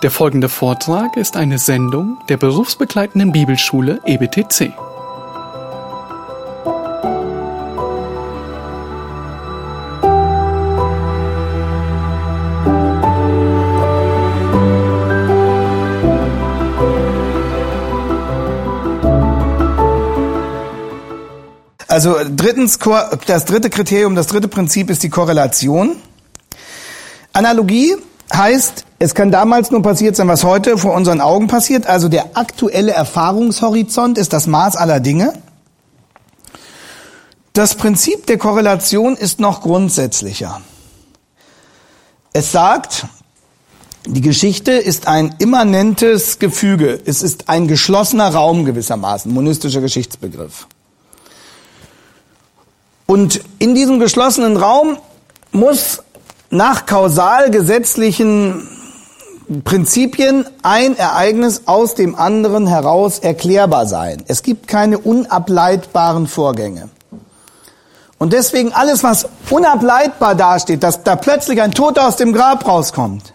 Der folgende Vortrag ist eine Sendung der berufsbegleitenden Bibelschule EBTC. Also drittens, das dritte Kriterium, das dritte Prinzip ist die Korrelation. Analogie heißt, es kann damals nur passiert sein, was heute vor unseren Augen passiert. Also der aktuelle Erfahrungshorizont ist das Maß aller Dinge. Das Prinzip der Korrelation ist noch grundsätzlicher. Es sagt, die Geschichte ist ein immanentes Gefüge. Es ist ein geschlossener Raum gewissermaßen, monistischer Geschichtsbegriff. Und in diesem geschlossenen Raum muss nach kausal gesetzlichen Prinzipien ein Ereignis aus dem anderen heraus erklärbar sein. Es gibt keine unableitbaren Vorgänge. Und deswegen alles, was unableitbar dasteht, dass da plötzlich ein Toter aus dem Grab rauskommt,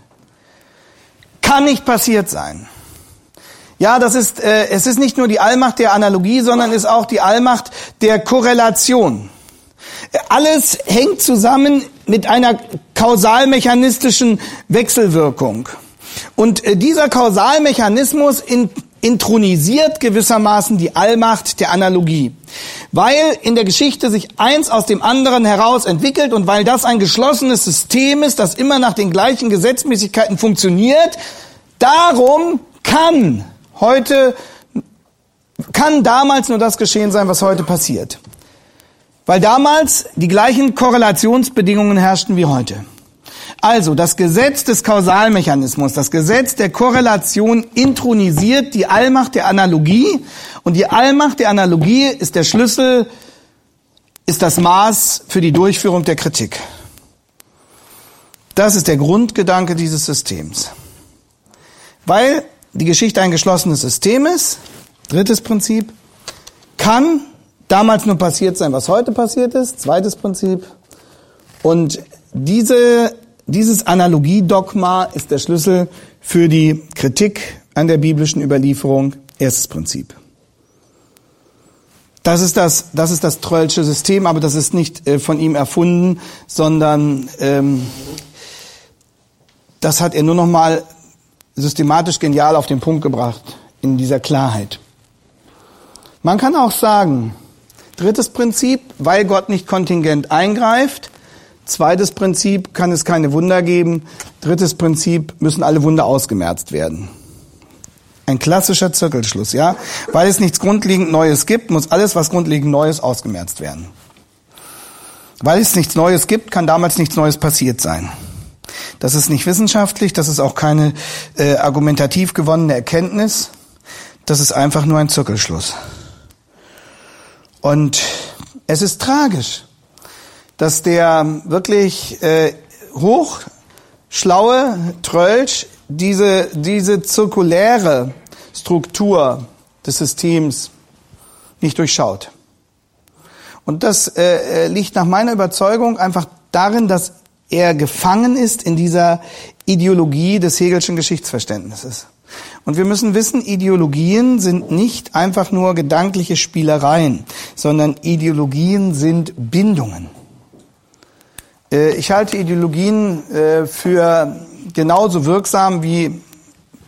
kann nicht passiert sein. Ja, das ist, äh, es ist nicht nur die Allmacht der Analogie, sondern ist auch die Allmacht der Korrelation. Alles hängt zusammen mit einer kausalmechanistischen Wechselwirkung. Und äh, dieser Kausalmechanismus in, intronisiert gewissermaßen die Allmacht der Analogie. Weil in der Geschichte sich eins aus dem anderen heraus entwickelt und weil das ein geschlossenes System ist, das immer nach den gleichen Gesetzmäßigkeiten funktioniert, darum kann heute, kann damals nur das geschehen sein, was heute passiert. Weil damals die gleichen Korrelationsbedingungen herrschten wie heute. Also das Gesetz des Kausalmechanismus, das Gesetz der Korrelation intronisiert die Allmacht der Analogie und die Allmacht der Analogie ist der Schlüssel, ist das Maß für die Durchführung der Kritik. Das ist der Grundgedanke dieses Systems. Weil die Geschichte ein geschlossenes System ist, drittes Prinzip, kann damals nur passiert sein, was heute passiert ist. Zweites Prinzip. Und diese, dieses Analogiedogma ist der Schlüssel für die Kritik an der biblischen Überlieferung. Erstes Prinzip. Das ist das, das ist das Trollsche System, aber das ist nicht äh, von ihm erfunden, sondern ähm, das hat er nur noch mal systematisch genial auf den Punkt gebracht in dieser Klarheit. Man kann auch sagen, Drittes Prinzip, weil Gott nicht kontingent eingreift. Zweites Prinzip, kann es keine Wunder geben. Drittes Prinzip, müssen alle Wunder ausgemerzt werden. Ein klassischer Zirkelschluss, ja? Weil es nichts grundlegend Neues gibt, muss alles, was grundlegend Neues, ausgemerzt werden. Weil es nichts Neues gibt, kann damals nichts Neues passiert sein. Das ist nicht wissenschaftlich, das ist auch keine äh, argumentativ gewonnene Erkenntnis. Das ist einfach nur ein Zirkelschluss. Und es ist tragisch, dass der wirklich äh, hochschlaue Trölsch diese, diese zirkuläre Struktur des Systems nicht durchschaut. Und das äh, äh liegt nach meiner Überzeugung einfach darin, dass er gefangen ist in dieser Ideologie des Hegelschen Geschichtsverständnisses. Und wir müssen wissen, Ideologien sind nicht einfach nur gedankliche Spielereien, sondern Ideologien sind Bindungen. Äh, ich halte Ideologien äh, für genauso wirksam wie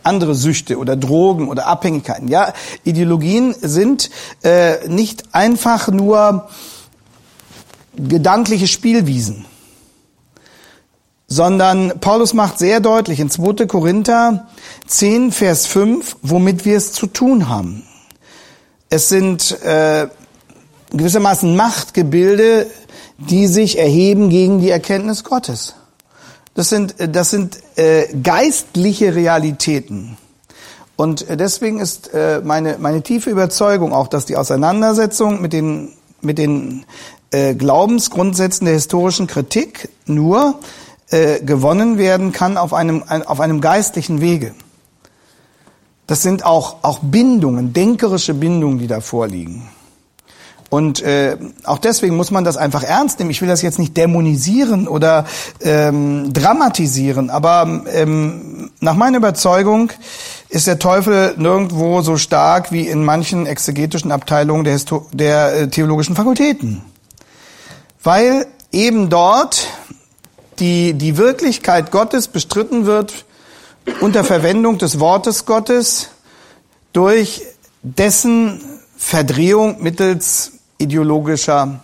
andere Süchte oder Drogen oder Abhängigkeiten. Ja, Ideologien sind äh, nicht einfach nur gedankliche Spielwiesen sondern Paulus macht sehr deutlich in 2. Korinther 10, Vers 5, womit wir es zu tun haben. Es sind äh, gewissermaßen Machtgebilde, die sich erheben gegen die Erkenntnis Gottes. Das sind, das sind äh, geistliche Realitäten. Und deswegen ist äh, meine, meine tiefe Überzeugung auch, dass die Auseinandersetzung mit den, mit den äh, Glaubensgrundsätzen der historischen Kritik nur äh, gewonnen werden kann auf einem, auf einem geistlichen Wege. Das sind auch, auch Bindungen, denkerische Bindungen, die da vorliegen. Und äh, auch deswegen muss man das einfach ernst nehmen. Ich will das jetzt nicht dämonisieren oder ähm, dramatisieren, aber ähm, nach meiner Überzeugung ist der Teufel nirgendwo so stark wie in manchen exegetischen Abteilungen der, Histo der äh, theologischen Fakultäten. Weil eben dort die, die Wirklichkeit Gottes bestritten wird unter Verwendung des Wortes Gottes durch dessen Verdrehung mittels ideologischer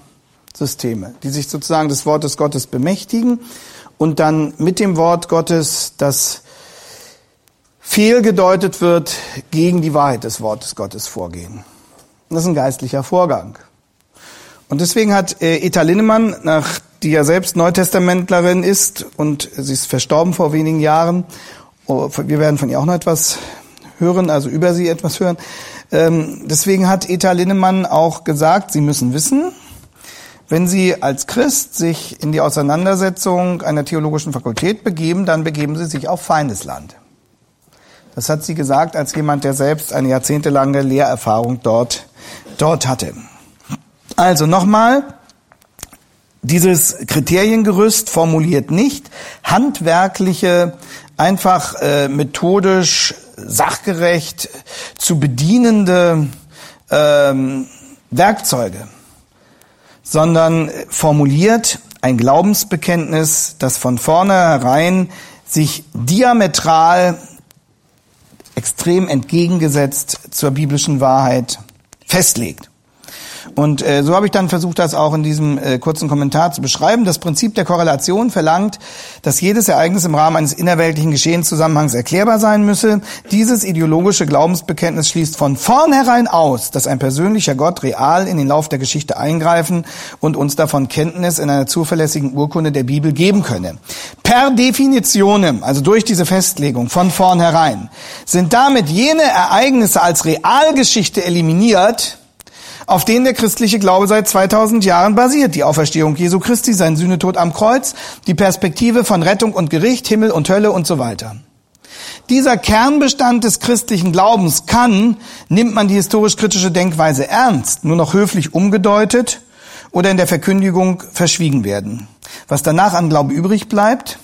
Systeme, die sich sozusagen des Wortes Gottes bemächtigen und dann mit dem Wort Gottes, das fehlgedeutet wird, gegen die Wahrheit des Wortes Gottes vorgehen. Das ist ein geistlicher Vorgang. Und deswegen hat äh, Eta Linnemann, nach, die ja selbst Neutestamentlerin ist und sie ist verstorben vor wenigen Jahren, oh, wir werden von ihr auch noch etwas hören, also über sie etwas hören. Ähm, deswegen hat Eta Linnemann auch gesagt, Sie müssen wissen, wenn Sie als Christ sich in die Auseinandersetzung einer theologischen Fakultät begeben, dann begeben Sie sich auf Feindesland. Das hat sie gesagt als jemand, der selbst eine jahrzehntelange Lehrerfahrung dort, dort hatte. Also nochmal, dieses Kriteriengerüst formuliert nicht handwerkliche, einfach äh, methodisch, sachgerecht zu bedienende ähm, Werkzeuge, sondern formuliert ein Glaubensbekenntnis, das von vornherein sich diametral extrem entgegengesetzt zur biblischen Wahrheit festlegt. Und äh, so habe ich dann versucht, das auch in diesem äh, kurzen Kommentar zu beschreiben. Das Prinzip der Korrelation verlangt, dass jedes Ereignis im Rahmen eines innerweltlichen Geschehenszusammenhangs erklärbar sein müsse. Dieses ideologische Glaubensbekenntnis schließt von vornherein aus, dass ein persönlicher Gott real in den Lauf der Geschichte eingreifen und uns davon Kenntnis in einer zuverlässigen Urkunde der Bibel geben könne. Per Definition, also durch diese Festlegung von vornherein, sind damit jene Ereignisse als Realgeschichte eliminiert, auf denen der christliche Glaube seit 2000 Jahren basiert. Die Auferstehung Jesu Christi, sein Sühnetod am Kreuz, die Perspektive von Rettung und Gericht, Himmel und Hölle und so weiter. Dieser Kernbestand des christlichen Glaubens kann, nimmt man die historisch-kritische Denkweise ernst, nur noch höflich umgedeutet oder in der Verkündigung verschwiegen werden. Was danach an Glaube übrig bleibt,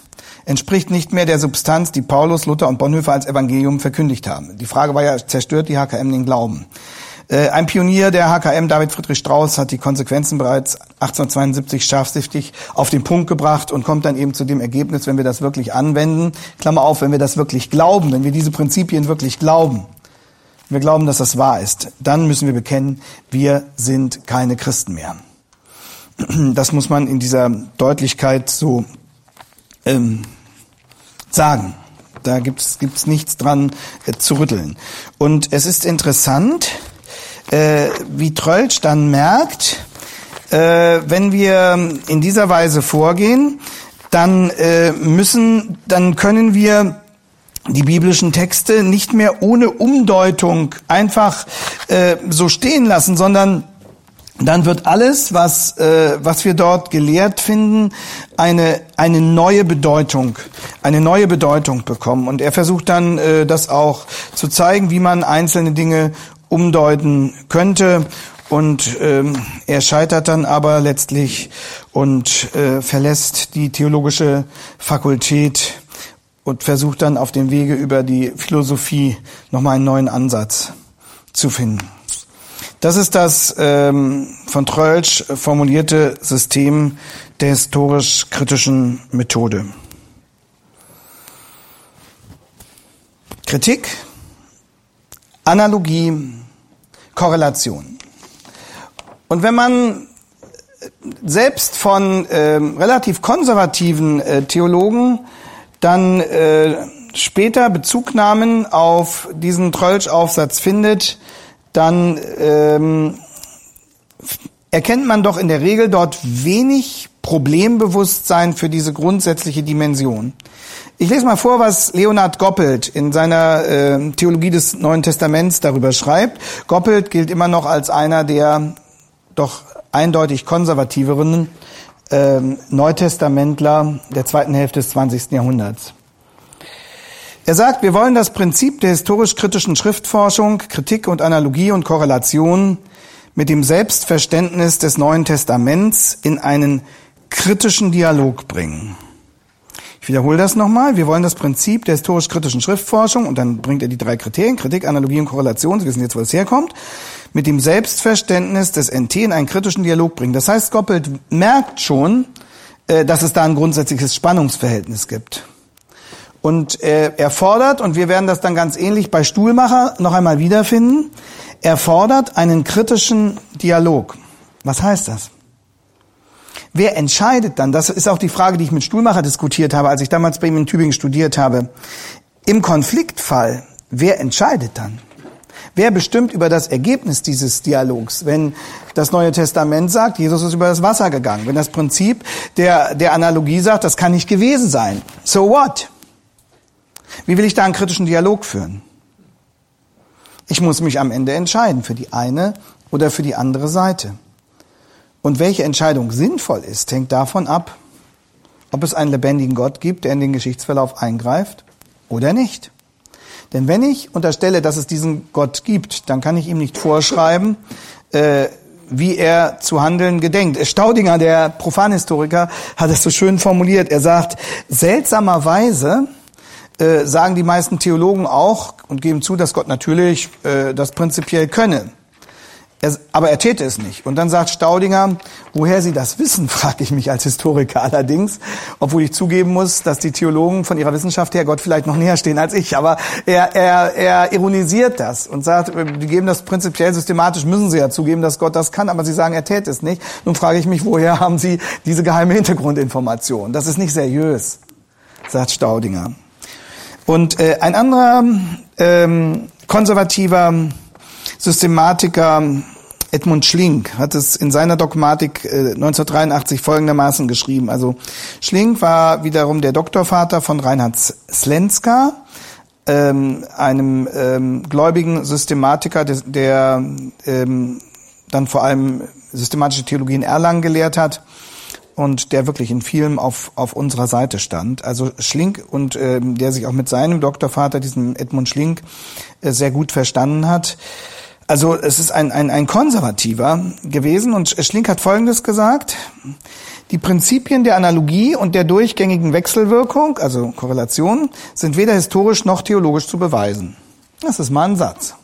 entspricht nicht mehr der Substanz, die Paulus, Luther und Bonhoeffer als Evangelium verkündigt haben. Die Frage war ja, zerstört die HKM den Glauben? Äh, ein Pionier der HKM, David Friedrich Strauss, hat die Konsequenzen bereits 1872 scharfsichtig auf den Punkt gebracht und kommt dann eben zu dem Ergebnis, wenn wir das wirklich anwenden, Klammer auf, wenn wir das wirklich glauben, wenn wir diese Prinzipien wirklich glauben, wir glauben, dass das wahr ist, dann müssen wir bekennen, wir sind keine Christen mehr. Das muss man in dieser Deutlichkeit so ähm, sagen. Da gibt's gibt's nichts dran äh, zu rütteln. Und es ist interessant, äh, wie Trölsch dann merkt, äh, wenn wir in dieser Weise vorgehen, dann äh, müssen, dann können wir die biblischen Texte nicht mehr ohne Umdeutung einfach äh, so stehen lassen, sondern dann wird alles, was, äh, was wir dort gelehrt finden, eine, eine neue Bedeutung, eine neue Bedeutung bekommen. Und er versucht dann, äh, das auch zu zeigen, wie man einzelne Dinge umdeuten könnte. Und ähm, er scheitert dann aber letztlich und äh, verlässt die theologische Fakultät und versucht dann auf dem Wege über die Philosophie nochmal einen neuen Ansatz zu finden. Das ist das ähm, von Trölsch formulierte System der historisch-kritischen Methode. Kritik Analogie, Korrelation. Und wenn man selbst von äh, relativ konservativen äh, Theologen dann äh, später Bezugnahmen auf diesen Trölsch-Aufsatz findet, dann ähm, erkennt man doch in der Regel dort wenig Problembewusstsein für diese grundsätzliche Dimension. Ich lese mal vor, was Leonhard Goppelt in seiner äh, Theologie des Neuen Testaments darüber schreibt. Goppelt gilt immer noch als einer der doch eindeutig konservativeren äh, Neutestamentler der zweiten Hälfte des 20. Jahrhunderts. Er sagt, wir wollen das Prinzip der historisch-kritischen Schriftforschung, Kritik und Analogie und Korrelation mit dem Selbstverständnis des Neuen Testaments in einen kritischen Dialog bringen. Ich wiederhole das nochmal. Wir wollen das Prinzip der historisch-kritischen Schriftforschung, und dann bringt er die drei Kriterien, Kritik, Analogie und Korrelation, Sie wissen jetzt, wo es herkommt, mit dem Selbstverständnis des NT in einen kritischen Dialog bringen. Das heißt, Goppelt merkt schon, äh, dass es da ein grundsätzliches Spannungsverhältnis gibt. Und äh, er fordert, und wir werden das dann ganz ähnlich bei Stuhlmacher noch einmal wiederfinden, er fordert einen kritischen Dialog. Was heißt das? Wer entscheidet dann? Das ist auch die Frage, die ich mit Stuhlmacher diskutiert habe, als ich damals bei ihm in Tübingen studiert habe. Im Konfliktfall, wer entscheidet dann? Wer bestimmt über das Ergebnis dieses Dialogs? Wenn das Neue Testament sagt, Jesus ist über das Wasser gegangen. Wenn das Prinzip der, der Analogie sagt, das kann nicht gewesen sein. So what? Wie will ich da einen kritischen Dialog führen? Ich muss mich am Ende entscheiden für die eine oder für die andere Seite. Und welche Entscheidung sinnvoll ist, hängt davon ab, ob es einen lebendigen Gott gibt, der in den Geschichtsverlauf eingreift oder nicht. Denn wenn ich unterstelle, dass es diesen Gott gibt, dann kann ich ihm nicht vorschreiben, äh, wie er zu handeln gedenkt. Staudinger, der Profanhistoriker, hat es so schön formuliert. Er sagt, seltsamerweise äh, sagen die meisten Theologen auch und geben zu, dass Gott natürlich äh, das prinzipiell könne. Er, aber er täte es nicht. Und dann sagt Staudinger, woher Sie das wissen, frage ich mich als Historiker allerdings, obwohl ich zugeben muss, dass die Theologen von ihrer Wissenschaft her Gott vielleicht noch näher stehen als ich. Aber er, er, er ironisiert das und sagt, die geben das prinzipiell systematisch, müssen Sie ja zugeben, dass Gott das kann, aber Sie sagen, er täte es nicht. Nun frage ich mich, woher haben Sie diese geheime Hintergrundinformation? Das ist nicht seriös, sagt Staudinger. Und äh, ein anderer ähm, konservativer Systematiker Edmund Schlink hat es in seiner Dogmatik äh, 1983 folgendermaßen geschrieben. Also Schlink war wiederum der Doktorvater von Reinhard Slenska, ähm, einem ähm, gläubigen Systematiker, der, ähm, dann vor allem systematische Theologie in Erlangen gelehrt hat und der wirklich in vielem auf, auf unserer Seite stand. Also Schlink und ähm, der sich auch mit seinem Doktorvater, diesem Edmund Schlink, äh, sehr gut verstanden hat. Also es ist ein, ein, ein Konservativer gewesen und Schlink hat Folgendes gesagt. Die Prinzipien der Analogie und der durchgängigen Wechselwirkung, also Korrelation, sind weder historisch noch theologisch zu beweisen. Das ist mal ein Satz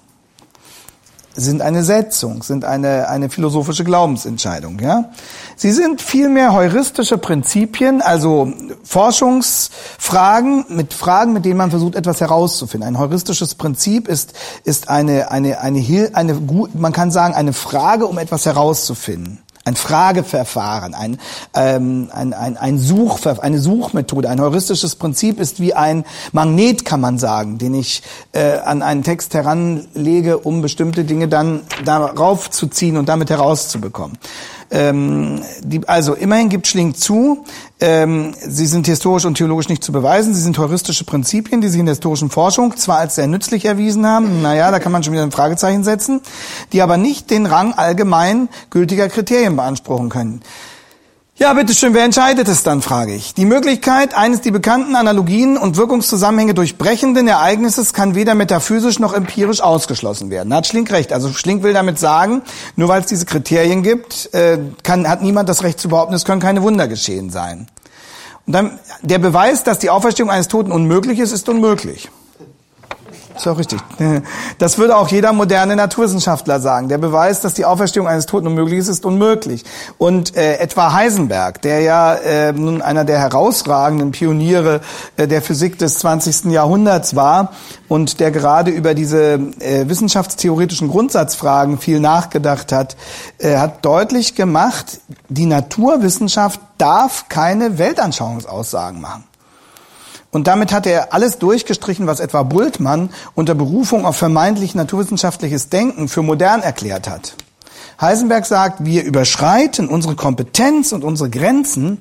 sind eine Setzung, sind eine, eine philosophische Glaubensentscheidung. Ja? Sie sind vielmehr heuristische Prinzipien, also Forschungsfragen mit Fragen, mit denen man versucht, etwas herauszufinden. Ein heuristisches Prinzip ist, ist eine, eine, eine, eine, eine, man kann sagen, eine Frage, um etwas herauszufinden ein Frageverfahren, ein, ähm, ein, ein, ein Suchver eine Suchmethode, ein heuristisches Prinzip ist wie ein Magnet, kann man sagen, den ich äh, an einen Text heranlege, um bestimmte Dinge dann darauf zu ziehen und damit herauszubekommen. Ähm, die, also immerhin gibt Schling zu, ähm, sie sind historisch und theologisch nicht zu beweisen. Sie sind heuristische Prinzipien, die sich in der historischen Forschung zwar als sehr nützlich erwiesen haben, naja, da kann man schon wieder ein Fragezeichen setzen, die aber nicht den Rang allgemein gültiger Kriterien beanspruchen können. Ja, bitteschön, wer entscheidet es dann, frage ich. Die Möglichkeit eines die bekannten Analogien und Wirkungszusammenhänge durchbrechenden Ereignisses kann weder metaphysisch noch empirisch ausgeschlossen werden. Da hat Schlink recht. Also Schlink will damit sagen, nur weil es diese Kriterien gibt, äh, kann, hat niemand das Recht zu behaupten, es können keine Wunder geschehen sein. Und dann, der Beweis, dass die Auferstehung eines Toten unmöglich ist, ist unmöglich. Ist auch richtig. Das würde auch jeder moderne Naturwissenschaftler sagen. Der Beweis, dass die Auferstehung eines Toten unmöglich ist, ist unmöglich. Und äh, etwa Heisenberg, der ja äh, nun einer der herausragenden Pioniere äh, der Physik des 20. Jahrhunderts war und der gerade über diese äh, wissenschaftstheoretischen Grundsatzfragen viel nachgedacht hat, äh, hat deutlich gemacht, die Naturwissenschaft darf keine Weltanschauungsaussagen machen. Und damit hat er alles durchgestrichen, was etwa Bultmann unter Berufung auf vermeintlich naturwissenschaftliches Denken für modern erklärt hat. Heisenberg sagt, wir überschreiten unsere Kompetenz und unsere Grenzen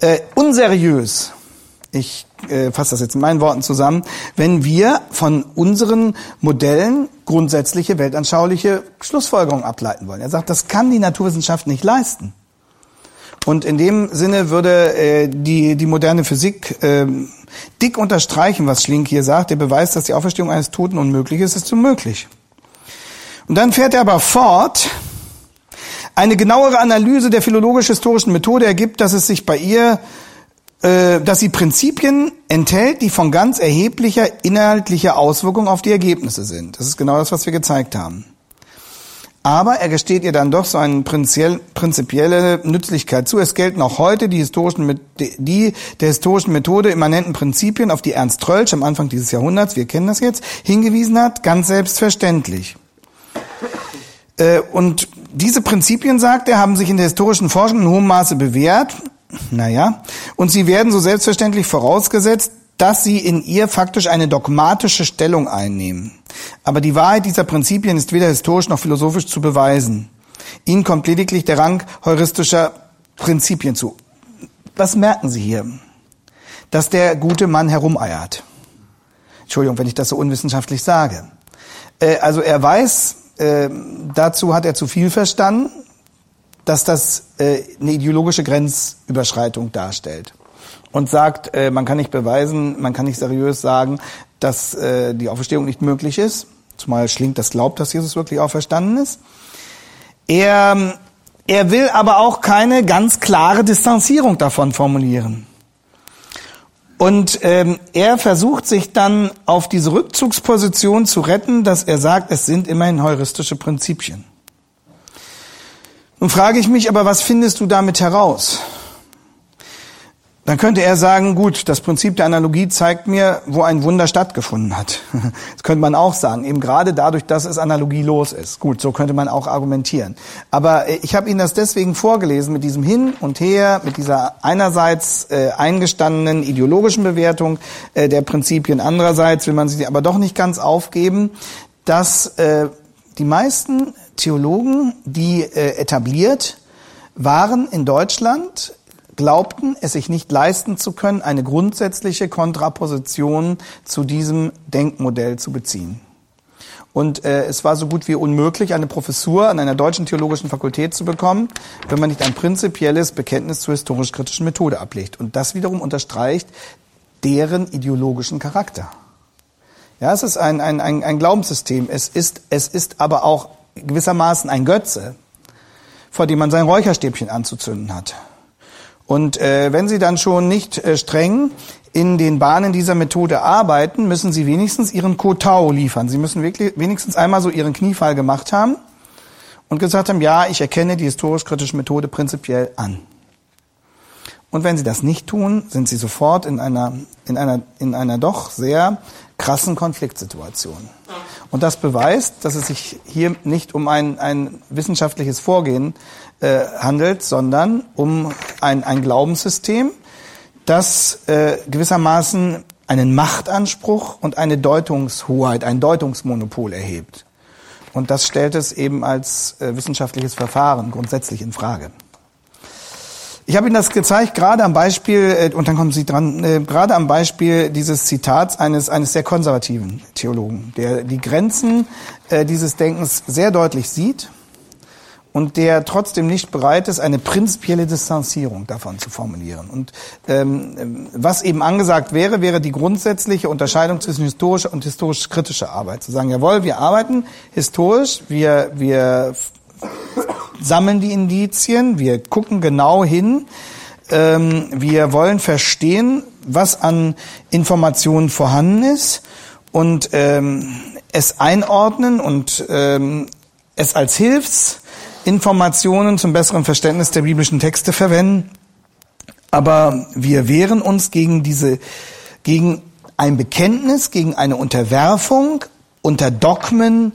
äh, unseriös. Ich äh, fasse das jetzt in meinen Worten zusammen, wenn wir von unseren Modellen grundsätzliche weltanschauliche Schlussfolgerungen ableiten wollen. Er sagt, das kann die Naturwissenschaft nicht leisten. Und in dem Sinne würde äh, die, die moderne Physik äh, dick unterstreichen, was Schlink hier sagt. Der Beweis, dass die Auferstehung eines Toten unmöglich ist, ist unmöglich. Und dann fährt er aber fort, eine genauere Analyse der philologisch-historischen Methode ergibt, dass es sich bei ihr äh, dass sie Prinzipien enthält, die von ganz erheblicher inhaltlicher Auswirkung auf die Ergebnisse sind. Das ist genau das, was wir gezeigt haben. Aber er gesteht ihr dann doch so eine prinzipielle Nützlichkeit zu. Es gelten auch heute die, historischen, die der historischen Methode immanenten Prinzipien, auf die Ernst Trölsch am Anfang dieses Jahrhunderts, wir kennen das jetzt, hingewiesen hat, ganz selbstverständlich. Äh, und diese Prinzipien, sagt er, haben sich in der historischen Forschung in hohem Maße bewährt. Naja, und sie werden so selbstverständlich vorausgesetzt, dass sie in ihr faktisch eine dogmatische Stellung einnehmen. Aber die Wahrheit dieser Prinzipien ist weder historisch noch philosophisch zu beweisen. Ihnen kommt lediglich der Rang heuristischer Prinzipien zu. Was merken Sie hier? Dass der gute Mann herumeiert. Entschuldigung, wenn ich das so unwissenschaftlich sage. Äh, also er weiß, äh, dazu hat er zu viel verstanden, dass das äh, eine ideologische Grenzüberschreitung darstellt und sagt, äh, man kann nicht beweisen, man kann nicht seriös sagen, dass äh, die Auferstehung nicht möglich ist, zumal Schlink das glaubt, dass Jesus wirklich auferstanden ist. Er, er will aber auch keine ganz klare Distanzierung davon formulieren. Und ähm, er versucht sich dann auf diese Rückzugsposition zu retten, dass er sagt, es sind immerhin heuristische Prinzipien. Nun frage ich mich aber, was findest du damit heraus? Dann könnte er sagen, gut, das Prinzip der Analogie zeigt mir, wo ein Wunder stattgefunden hat. Das könnte man auch sagen, eben gerade dadurch, dass es analogielos ist. Gut, so könnte man auch argumentieren. Aber äh, ich habe Ihnen das deswegen vorgelesen mit diesem Hin und Her, mit dieser einerseits äh, eingestandenen ideologischen Bewertung äh, der Prinzipien, andererseits will man sie aber doch nicht ganz aufgeben, dass äh, die meisten Theologen, die äh, etabliert waren in Deutschland, glaubten, es sich nicht leisten zu können, eine grundsätzliche Kontraposition zu diesem Denkmodell zu beziehen. Und äh, es war so gut wie unmöglich, eine Professur an einer deutschen theologischen Fakultät zu bekommen, wenn man nicht ein prinzipielles Bekenntnis zur historisch-kritischen Methode ablegt. Und das wiederum unterstreicht deren ideologischen Charakter. Ja, es ist ein, ein, ein, ein Glaubenssystem. Es ist, es ist aber auch gewissermaßen ein Götze, vor dem man sein Räucherstäbchen anzuzünden hat. Und äh, wenn Sie dann schon nicht äh, streng in den Bahnen dieser Methode arbeiten, müssen Sie wenigstens Ihren Kotau liefern. Sie müssen wirklich wenigstens einmal so Ihren Kniefall gemacht haben und gesagt haben, ja, ich erkenne die historisch-kritische Methode prinzipiell an. Und wenn Sie das nicht tun, sind Sie sofort in einer, in einer, in einer doch sehr krassen Konfliktsituation. Und das beweist, dass es sich hier nicht um ein, ein wissenschaftliches Vorgehen äh, handelt, sondern um ein, ein Glaubenssystem, das äh, gewissermaßen einen Machtanspruch und eine Deutungshoheit, ein Deutungsmonopol erhebt. Und das stellt es eben als äh, wissenschaftliches Verfahren grundsätzlich in Frage. Ich habe Ihnen das gezeigt, gerade am Beispiel, äh, und dann kommen Sie dran, äh, gerade am Beispiel dieses Zitats eines, eines sehr konservativen Theologen, der die Grenzen äh, dieses Denkens sehr deutlich sieht und der trotzdem nicht bereit ist, eine prinzipielle Distanzierung davon zu formulieren. Und ähm, was eben angesagt wäre, wäre die grundsätzliche Unterscheidung zwischen historischer und historisch-kritischer Arbeit. Zu sagen, jawohl, wir arbeiten historisch, wir, wir sammeln die Indizien, wir gucken genau hin, ähm, wir wollen verstehen, was an Informationen vorhanden ist und ähm, es einordnen und ähm, es als Hilfsinformationen zum besseren Verständnis der biblischen Texte verwenden. Aber wir wehren uns gegen diese, gegen ein Bekenntnis, gegen eine Unterwerfung unter Dogmen,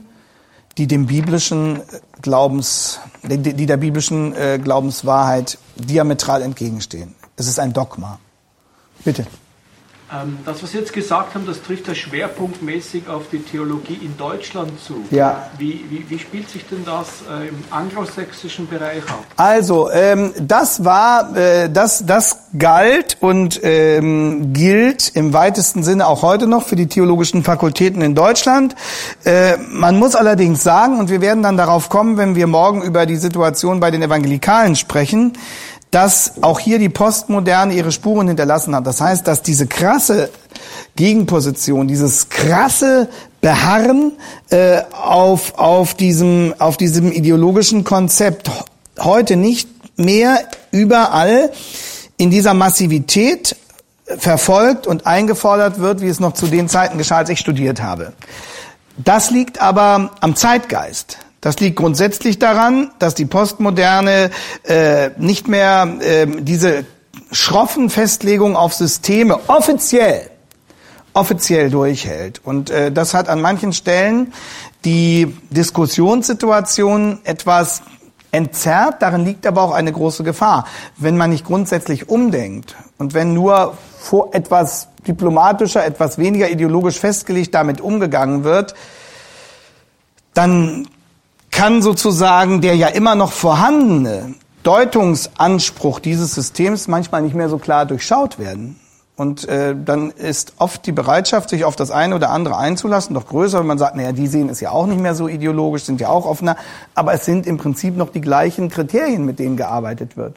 die dem biblischen Glaubens, die, die der biblischen äh, Glaubenswahrheit diametral entgegenstehen. Es ist ein Dogma. Bitte. Ähm, das, was Sie jetzt gesagt haben, das trifft ja schwerpunktmäßig auf die Theologie in Deutschland zu. Ja. Wie, wie, wie spielt sich denn das äh, im anglosächsischen Bereich ab? Also, ähm, das war, äh, das, das galt und ähm, gilt im weitesten Sinne auch heute noch für die theologischen Fakultäten in Deutschland. Äh, man muss allerdings sagen, und wir werden dann darauf kommen, wenn wir morgen über die Situation bei den Evangelikalen sprechen, dass auch hier die Postmoderne ihre Spuren hinterlassen hat. Das heißt, dass diese krasse Gegenposition, dieses krasse Beharren äh, auf, auf, diesem, auf diesem ideologischen Konzept heute nicht mehr überall in dieser Massivität verfolgt und eingefordert wird, wie es noch zu den Zeiten geschah, als ich studiert habe. Das liegt aber am Zeitgeist. Das liegt grundsätzlich daran, dass die Postmoderne äh, nicht mehr äh, diese schroffen Festlegungen auf Systeme offiziell offiziell durchhält. Und äh, das hat an manchen Stellen die Diskussionssituation etwas entzerrt. Darin liegt aber auch eine große Gefahr. Wenn man nicht grundsätzlich umdenkt und wenn nur vor etwas diplomatischer, etwas weniger ideologisch festgelegt damit umgegangen wird, dann kann sozusagen der ja immer noch vorhandene Deutungsanspruch dieses Systems manchmal nicht mehr so klar durchschaut werden. Und äh, dann ist oft die Bereitschaft, sich auf das eine oder andere einzulassen, doch größer, wenn man sagt, naja, die sehen es ja auch nicht mehr so ideologisch, sind ja auch offener, aber es sind im Prinzip noch die gleichen Kriterien, mit denen gearbeitet wird.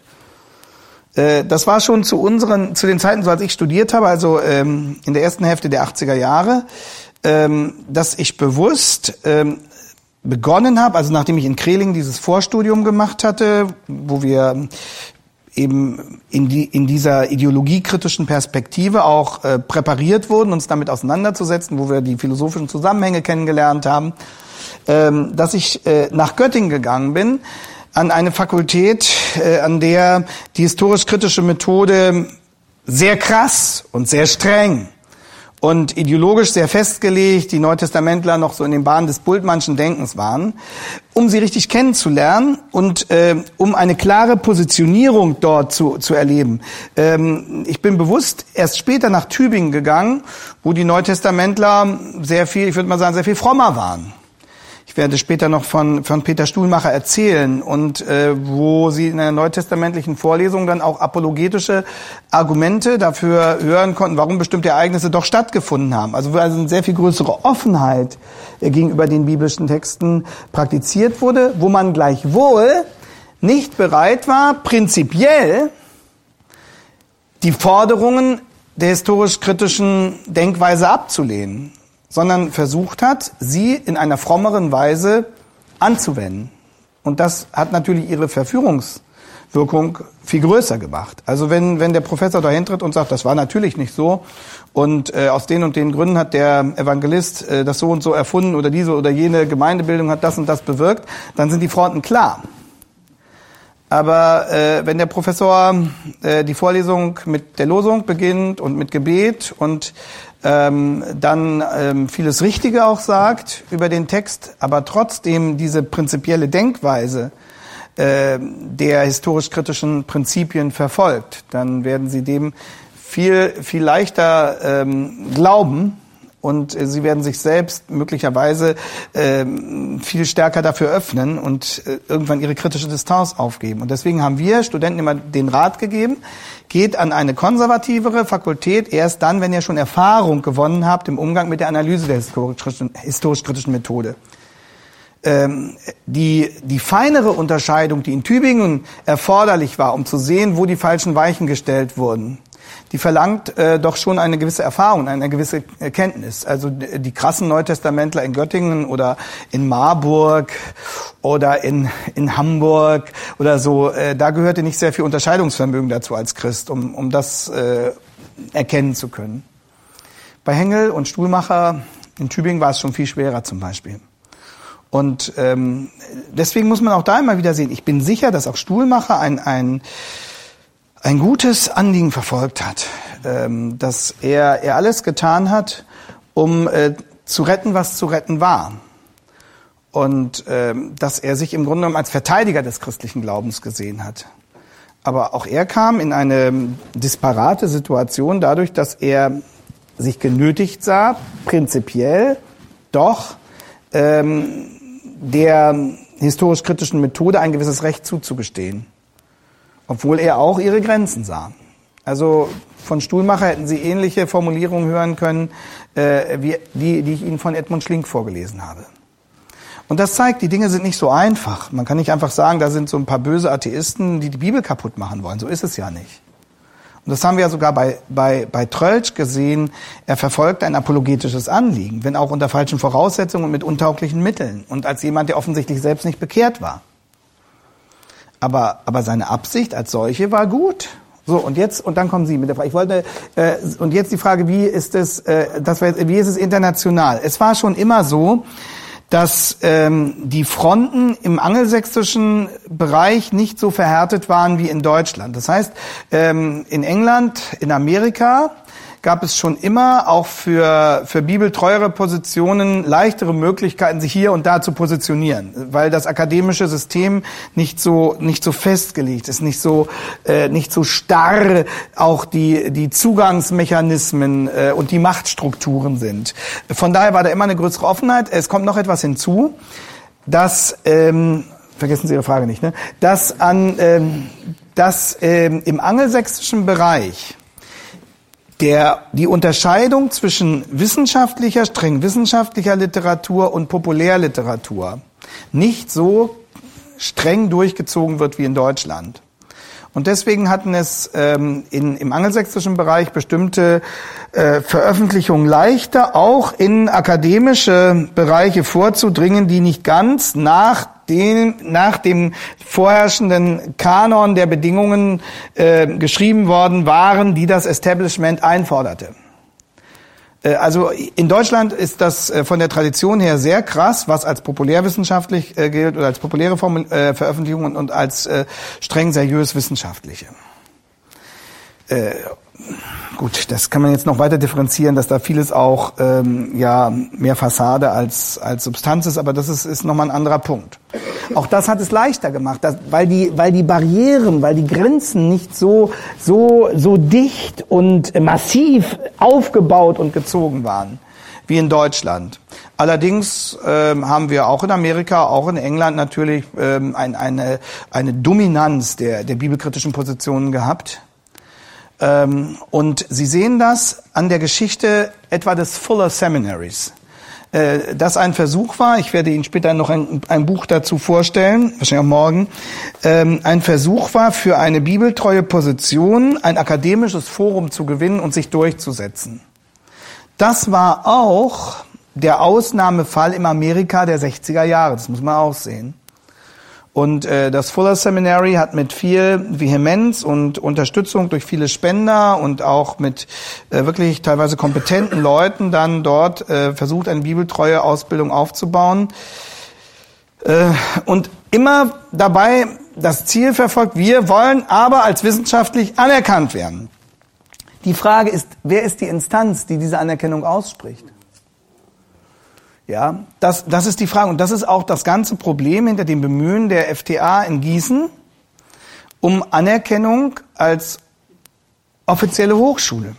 Äh, das war schon zu unseren, zu den Zeiten, so als ich studiert habe, also ähm, in der ersten Hälfte der 80er Jahre, ähm, dass ich bewusst ähm, begonnen habe, also nachdem ich in Kreling dieses Vorstudium gemacht hatte, wo wir eben in, die, in dieser ideologiekritischen Perspektive auch äh, präpariert wurden, uns damit auseinanderzusetzen, wo wir die philosophischen Zusammenhänge kennengelernt haben, ähm, dass ich äh, nach Göttingen gegangen bin, an eine Fakultät, äh, an der die historisch-kritische Methode sehr krass und sehr streng und ideologisch sehr festgelegt, die Neutestamentler noch so in den Bahnen des Bultmannschen Denkens waren, um sie richtig kennenzulernen und äh, um eine klare Positionierung dort zu, zu erleben. Ähm, ich bin bewusst erst später nach Tübingen gegangen, wo die Neutestamentler sehr viel, ich würde mal sagen, sehr viel frommer waren werde später noch von, von Peter Stuhlmacher erzählen und äh, wo sie in einer neutestamentlichen Vorlesung dann auch apologetische Argumente dafür hören konnten, warum bestimmte Ereignisse doch stattgefunden haben. Also wo also eine sehr viel größere Offenheit äh, gegenüber den biblischen Texten praktiziert wurde, wo man gleichwohl nicht bereit war, prinzipiell die Forderungen der historisch-kritischen Denkweise abzulehnen sondern versucht hat, sie in einer frommeren Weise anzuwenden. Und das hat natürlich ihre Verführungswirkung viel größer gemacht. Also wenn, wenn der Professor dahin tritt und sagt, das war natürlich nicht so und äh, aus den und den Gründen hat der Evangelist äh, das so und so erfunden oder diese oder jene Gemeindebildung hat das und das bewirkt, dann sind die Fronten klar. Aber äh, wenn der Professor äh, die Vorlesung mit der Losung beginnt und mit Gebet und ähm, dann ähm, vieles Richtige auch sagt über den Text, aber trotzdem diese prinzipielle Denkweise äh, der historisch-kritischen Prinzipien verfolgt, dann werden Sie dem viel, viel leichter ähm, glauben und äh, sie werden sich selbst möglicherweise äh, viel stärker dafür öffnen und äh, irgendwann ihre kritische Distanz aufgeben. Und deswegen haben wir Studenten immer den Rat gegeben, geht an eine konservativere Fakultät erst dann, wenn ihr schon Erfahrung gewonnen habt im Umgang mit der Analyse der historisch-kritischen Methode. Ähm, die, die feinere Unterscheidung, die in Tübingen erforderlich war, um zu sehen, wo die falschen Weichen gestellt wurden, die verlangt äh, doch schon eine gewisse Erfahrung, eine gewisse Kenntnis. Also die, die krassen Neutestamentler in Göttingen oder in Marburg oder in, in Hamburg oder so, äh, da gehörte nicht sehr viel Unterscheidungsvermögen dazu als Christ, um, um das äh, erkennen zu können. Bei Hengel und Stuhlmacher in Tübingen war es schon viel schwerer zum Beispiel. Und ähm, deswegen muss man auch da immer wieder sehen, ich bin sicher, dass auch Stuhlmacher ein, ein ein gutes Anliegen verfolgt hat, ähm, dass er, er alles getan hat, um äh, zu retten, was zu retten war. Und ähm, dass er sich im Grunde genommen als Verteidiger des christlichen Glaubens gesehen hat. Aber auch er kam in eine disparate Situation dadurch, dass er sich genötigt sah, prinzipiell doch ähm, der historisch-kritischen Methode ein gewisses Recht zuzugestehen obwohl er auch ihre Grenzen sah. Also von Stuhlmacher hätten Sie ähnliche Formulierungen hören können, äh, wie die, die ich Ihnen von Edmund Schlink vorgelesen habe. Und das zeigt, die Dinge sind nicht so einfach. Man kann nicht einfach sagen, da sind so ein paar böse Atheisten, die die Bibel kaputt machen wollen. So ist es ja nicht. Und das haben wir ja sogar bei, bei, bei Trölsch gesehen. Er verfolgt ein apologetisches Anliegen, wenn auch unter falschen Voraussetzungen und mit untauglichen Mitteln. Und als jemand, der offensichtlich selbst nicht bekehrt war. Aber, aber seine Absicht als solche war gut. So, und jetzt, und dann kommen Sie mit der Frage. Ich wollte, äh, und jetzt die Frage, wie ist es, äh, das war jetzt, wie ist es international? Es war schon immer so, dass ähm, die Fronten im angelsächsischen Bereich nicht so verhärtet waren wie in Deutschland. Das heißt, ähm, in England, in Amerika gab es schon immer auch für, für bibeltreuere Positionen leichtere Möglichkeiten, sich hier und da zu positionieren, weil das akademische System nicht so, nicht so festgelegt ist, nicht so, äh, nicht so starr auch die, die Zugangsmechanismen äh, und die Machtstrukturen sind. Von daher war da immer eine größere Offenheit. Es kommt noch etwas hinzu, dass, ähm, vergessen Sie Ihre Frage nicht, ne? dass an, ähm, dass ähm, im angelsächsischen Bereich der, die Unterscheidung zwischen wissenschaftlicher, streng wissenschaftlicher Literatur und Populärliteratur nicht so streng durchgezogen wird wie in Deutschland. Und deswegen hatten es ähm, in, im angelsächsischen Bereich bestimmte äh, Veröffentlichungen leichter, auch in akademische Bereiche vorzudringen, die nicht ganz nach den, nach dem vorherrschenden Kanon der Bedingungen äh, geschrieben worden waren, die das Establishment einforderte. Äh, also in Deutschland ist das äh, von der Tradition her sehr krass, was als populärwissenschaftlich äh, gilt oder als populäre Veröffentlichung und als streng seriös wissenschaftliche. Gut, das kann man jetzt noch weiter differenzieren, dass da vieles auch ähm, ja mehr Fassade als als Substanz ist, aber das ist ist noch mal ein anderer Punkt. Auch das hat es leichter gemacht, dass, weil die weil die Barrieren, weil die Grenzen nicht so so so dicht und massiv aufgebaut und gezogen waren wie in Deutschland. Allerdings ähm, haben wir auch in Amerika, auch in England natürlich ähm, ein, eine eine Dominanz der der bibelkritischen Positionen gehabt ähm, und Sie sehen das an der Geschichte etwa des Fuller Seminaries. Äh, das ein Versuch war, ich werde Ihnen später noch ein, ein Buch dazu vorstellen, wahrscheinlich auch morgen, ähm, ein Versuch war, für eine bibeltreue Position ein akademisches Forum zu gewinnen und sich durchzusetzen. Das war auch der Ausnahmefall im Amerika der 60er Jahre, das muss man auch sehen. Und äh, das Fuller Seminary hat mit viel Vehemenz und Unterstützung durch viele Spender und auch mit äh, wirklich teilweise kompetenten Leuten dann dort äh, versucht, eine bibeltreue Ausbildung aufzubauen. Äh, und immer dabei das Ziel verfolgt, wir wollen aber als wissenschaftlich anerkannt werden. Die Frage ist, wer ist die Instanz, die diese Anerkennung ausspricht? Ja, das, das ist die Frage. Und das ist auch das ganze Problem hinter dem Bemühen der FTA in Gießen um Anerkennung als offizielle Hochschule.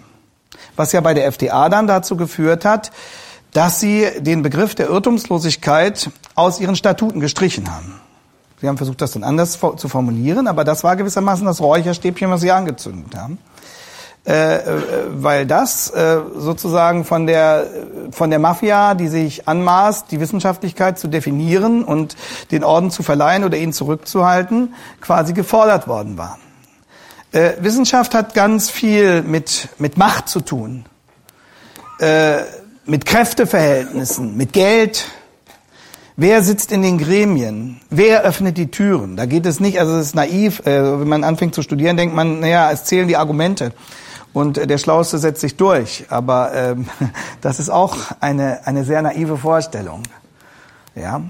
Was ja bei der FTA dann dazu geführt hat, dass sie den Begriff der Irrtumslosigkeit aus ihren Statuten gestrichen haben. Sie haben versucht, das dann anders zu formulieren, aber das war gewissermaßen das Räucherstäbchen, was sie angezündet haben. Äh, äh, weil das äh, sozusagen von der von der Mafia, die sich anmaßt, die Wissenschaftlichkeit zu definieren und den Orden zu verleihen oder ihn zurückzuhalten, quasi gefordert worden war. Äh, Wissenschaft hat ganz viel mit mit Macht zu tun, äh, mit Kräfteverhältnissen, mit Geld. Wer sitzt in den Gremien? Wer öffnet die Türen? Da geht es nicht, also es ist naiv, äh, wenn man anfängt zu studieren, denkt man, naja, es zählen die Argumente und der Schlauste setzt sich durch. Aber ähm, das ist auch eine, eine sehr naive Vorstellung. Ja.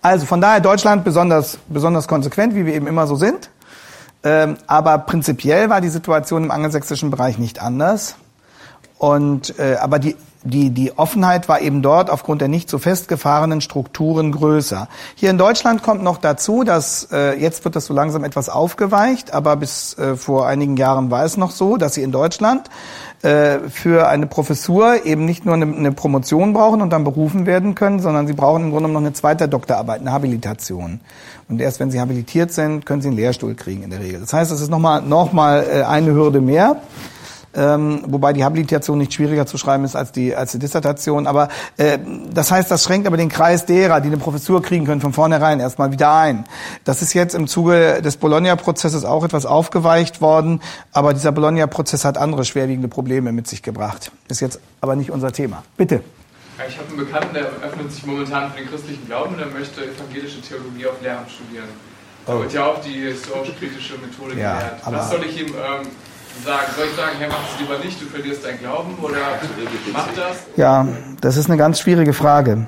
Also von daher Deutschland besonders, besonders konsequent, wie wir eben immer so sind. Ähm, aber prinzipiell war die Situation im angelsächsischen Bereich nicht anders. Und äh, aber die die, die Offenheit war eben dort aufgrund der nicht so festgefahrenen Strukturen größer. Hier in Deutschland kommt noch dazu, dass äh, jetzt wird das so langsam etwas aufgeweicht, aber bis äh, vor einigen Jahren war es noch so, dass sie in Deutschland äh, für eine Professur eben nicht nur eine, eine Promotion brauchen und dann berufen werden können, sondern sie brauchen im Grunde noch eine zweite Doktorarbeit, eine Habilitation. Und erst wenn sie habilitiert sind, können sie einen Lehrstuhl kriegen in der Regel. Das heißt, es ist nochmal noch mal, äh, eine Hürde mehr ähm, wobei die Habilitation nicht schwieriger zu schreiben ist als die, als die Dissertation. Aber äh, das heißt, das schränkt aber den Kreis derer, die eine Professur kriegen können, von vornherein erstmal wieder ein. Das ist jetzt im Zuge des Bologna-Prozesses auch etwas aufgeweicht worden, aber dieser Bologna-Prozess hat andere schwerwiegende Probleme mit sich gebracht. Ist jetzt aber nicht unser Thema. Bitte. Ich habe einen Bekannten, der öffnet sich momentan für den christlichen Glauben und er möchte evangelische Theologie auf Lehramt studieren. Da wird ja auch die historisch-kritische Methode Ja, gelehrt. Was soll ich ihm ähm, sagen? Soll ich sagen, Herr, mach es lieber nicht, du verlierst deinen Glauben? Oder mach das? Ja, das ist eine ganz schwierige Frage.